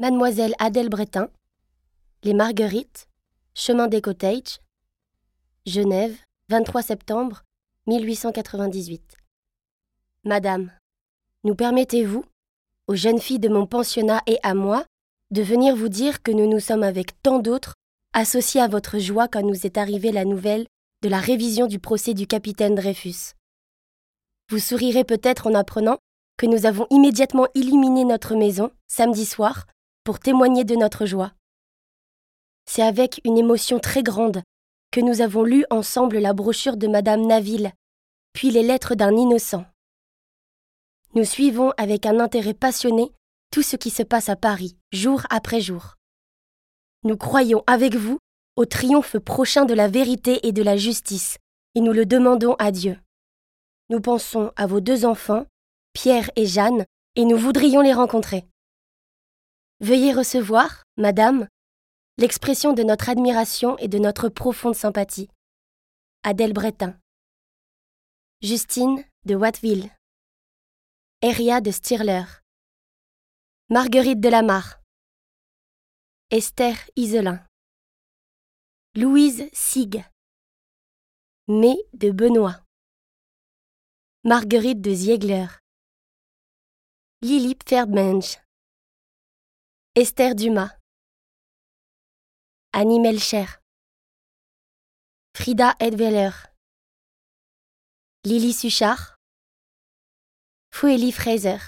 Mademoiselle Adèle Bretin, Les Marguerites, Chemin des Cottages, Genève, 23 septembre 1898. Madame, nous permettez-vous, aux jeunes filles de mon pensionnat et à moi, de venir vous dire que nous nous sommes avec tant d'autres associés à votre joie quand nous est arrivée la nouvelle de la révision du procès du capitaine Dreyfus. Vous sourirez peut-être en apprenant que nous avons immédiatement illuminé notre maison, samedi soir, pour témoigner de notre joie. C'est avec une émotion très grande que nous avons lu ensemble la brochure de Madame Naville, puis les lettres d'un innocent. Nous suivons avec un intérêt passionné tout ce qui se passe à Paris, jour après jour. Nous croyons avec vous au triomphe prochain de la vérité et de la justice, et nous le demandons à Dieu. Nous pensons à vos deux enfants, Pierre et Jeanne, et nous voudrions les rencontrer. Veuillez recevoir, Madame, l'expression de notre admiration et de notre profonde sympathie. Adèle Bretin. Justine de Watteville. Eria de Stirler. Marguerite de Lamar. Esther Iselin. Louise Sig. Mé de Benoît. Marguerite de Ziegler. Lily Pferdmensch. Esther Dumas. Annie Melcher. Frida Edweller. Lily Suchard. Fouélie Fraser.